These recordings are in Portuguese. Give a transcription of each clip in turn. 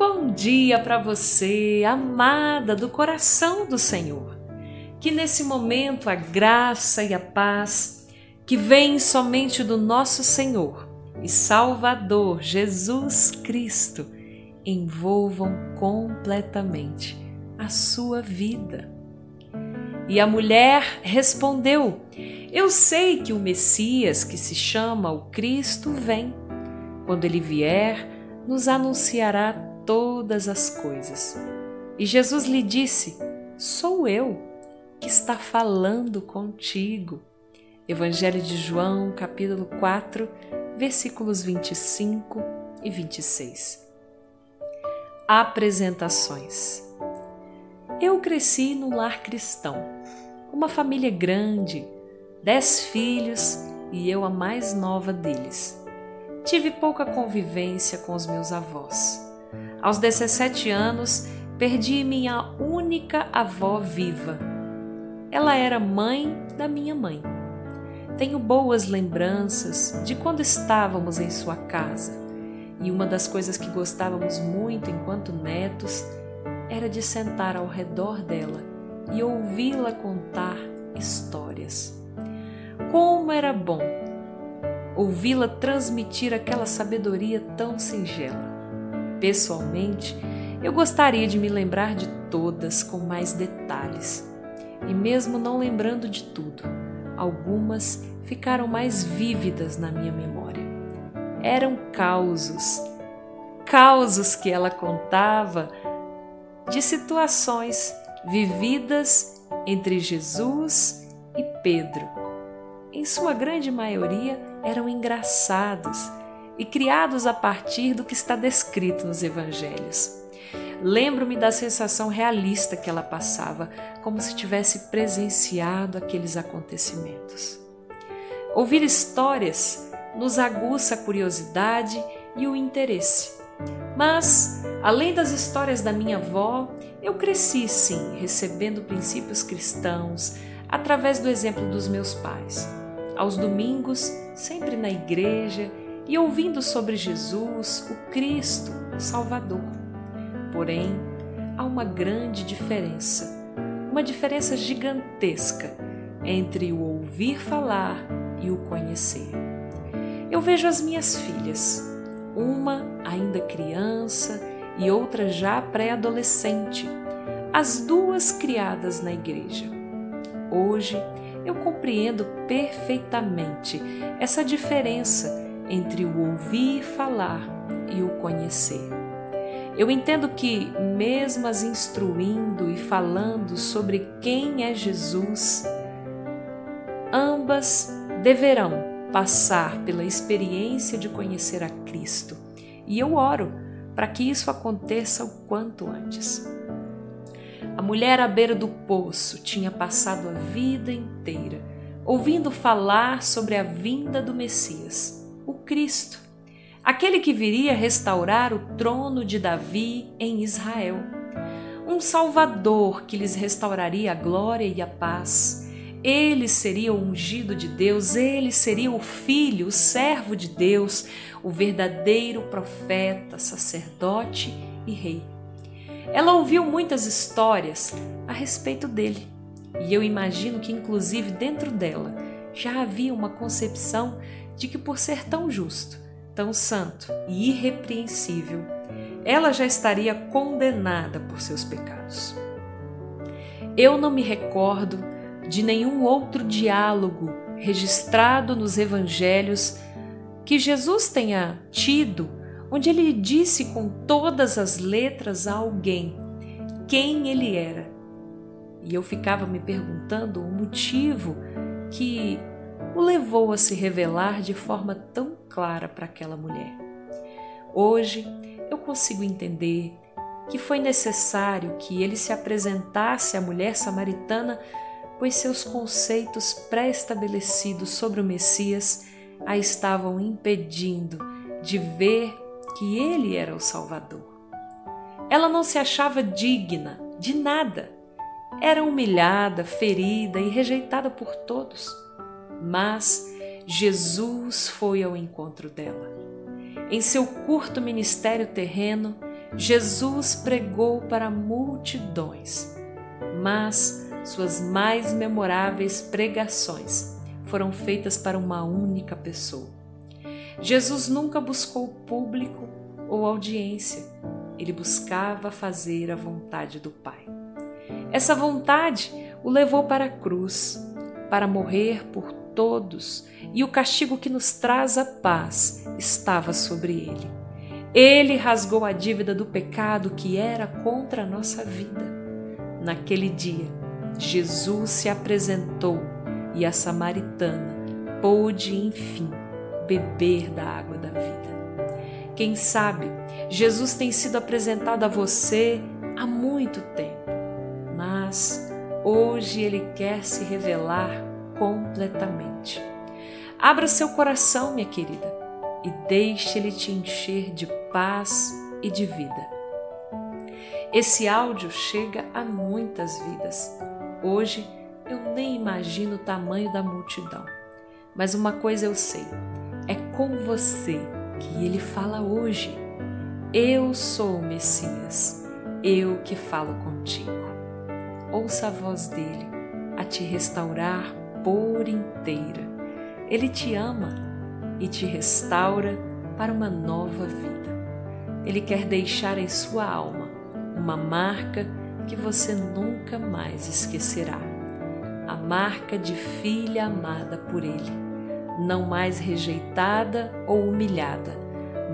Bom dia para você, amada do coração do Senhor. Que nesse momento a graça e a paz que vem somente do nosso Senhor e Salvador Jesus Cristo envolvam completamente a sua vida. E a mulher respondeu: Eu sei que o Messias, que se chama o Cristo, vem. Quando ele vier, nos anunciará todas as coisas. E Jesus lhe disse: Sou eu que está falando contigo. Evangelho de João, capítulo 4, versículos 25 e 26. Apresentações. Eu cresci num lar cristão, uma família grande, dez filhos e eu a mais nova deles. Tive pouca convivência com os meus avós. Aos 17 anos, perdi minha única avó viva. Ela era mãe da minha mãe. Tenho boas lembranças de quando estávamos em sua casa, e uma das coisas que gostávamos muito enquanto netos era de sentar ao redor dela e ouvi-la contar histórias. Como era bom ouvi-la transmitir aquela sabedoria tão singela. Pessoalmente, eu gostaria de me lembrar de todas com mais detalhes. E mesmo não lembrando de tudo, algumas ficaram mais vívidas na minha memória. Eram causos, causos que ela contava de situações vividas entre Jesus e Pedro. Em sua grande maioria eram engraçados e criados a partir do que está descrito nos evangelhos. Lembro-me da sensação realista que ela passava, como se tivesse presenciado aqueles acontecimentos. Ouvir histórias nos aguça a curiosidade e o interesse. Mas, além das histórias da minha avó, eu cresci sim recebendo princípios cristãos através do exemplo dos meus pais. Aos domingos, sempre na igreja e ouvindo sobre Jesus, o Cristo, o Salvador. Porém, há uma grande diferença, uma diferença gigantesca entre o ouvir falar e o conhecer. Eu vejo as minhas filhas, uma ainda criança e outra já pré-adolescente, as duas criadas na igreja. Hoje eu compreendo perfeitamente essa diferença entre o ouvir falar e o conhecer. Eu entendo que, mesmo as instruindo e falando sobre quem é Jesus, ambas deverão passar pela experiência de conhecer a Cristo. E eu oro para que isso aconteça o quanto antes. A mulher à beira do poço tinha passado a vida inteira ouvindo falar sobre a vinda do Messias, o Cristo, aquele que viria restaurar o trono de Davi em Israel, um Salvador que lhes restauraria a glória e a paz ele seria o ungido de Deus, ele seria o filho, o servo de Deus, o verdadeiro profeta, sacerdote e rei. Ela ouviu muitas histórias a respeito dele, e eu imagino que, inclusive, dentro dela já havia uma concepção de que, por ser tão justo, tão santo e irrepreensível, ela já estaria condenada por seus pecados. Eu não me recordo de nenhum outro diálogo registrado nos evangelhos que Jesus tenha tido, onde ele disse com todas as letras a alguém quem ele era. E eu ficava me perguntando o motivo que o levou a se revelar de forma tão clara para aquela mulher. Hoje eu consigo entender que foi necessário que ele se apresentasse à mulher samaritana, pois seus conceitos pré-estabelecidos sobre o Messias a estavam impedindo de ver que ele era o Salvador. Ela não se achava digna de nada. Era humilhada, ferida e rejeitada por todos. Mas Jesus foi ao encontro dela. Em seu curto ministério terreno, Jesus pregou para multidões, mas suas mais memoráveis pregações foram feitas para uma única pessoa. Jesus nunca buscou público ou audiência, ele buscava fazer a vontade do Pai. Essa vontade o levou para a cruz, para morrer por todos, e o castigo que nos traz a paz estava sobre ele. Ele rasgou a dívida do pecado que era contra a nossa vida. Naquele dia, Jesus se apresentou e a samaritana pôde, enfim, beber da água da vida. Quem sabe, Jesus tem sido apresentado a você há muito tempo, mas hoje ele quer se revelar completamente. Abra seu coração, minha querida e deixe Ele te encher de paz e de vida. Esse áudio chega a muitas vidas. Hoje eu nem imagino o tamanho da multidão, mas uma coisa eu sei: é com você que Ele fala hoje. Eu sou o Messias, eu que falo contigo. Ouça a voz dele a te restaurar por inteira. Ele te ama e te restaura para uma nova vida. Ele quer deixar em sua alma uma marca que você nunca mais esquecerá. A marca de filha amada por Ele, não mais rejeitada ou humilhada,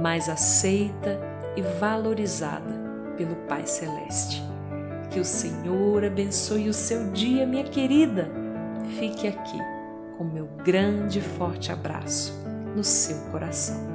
mas aceita e valorizada pelo Pai Celeste. Que o Senhor abençoe o seu dia, minha querida. Fique aqui com meu grande e forte abraço no seu coração.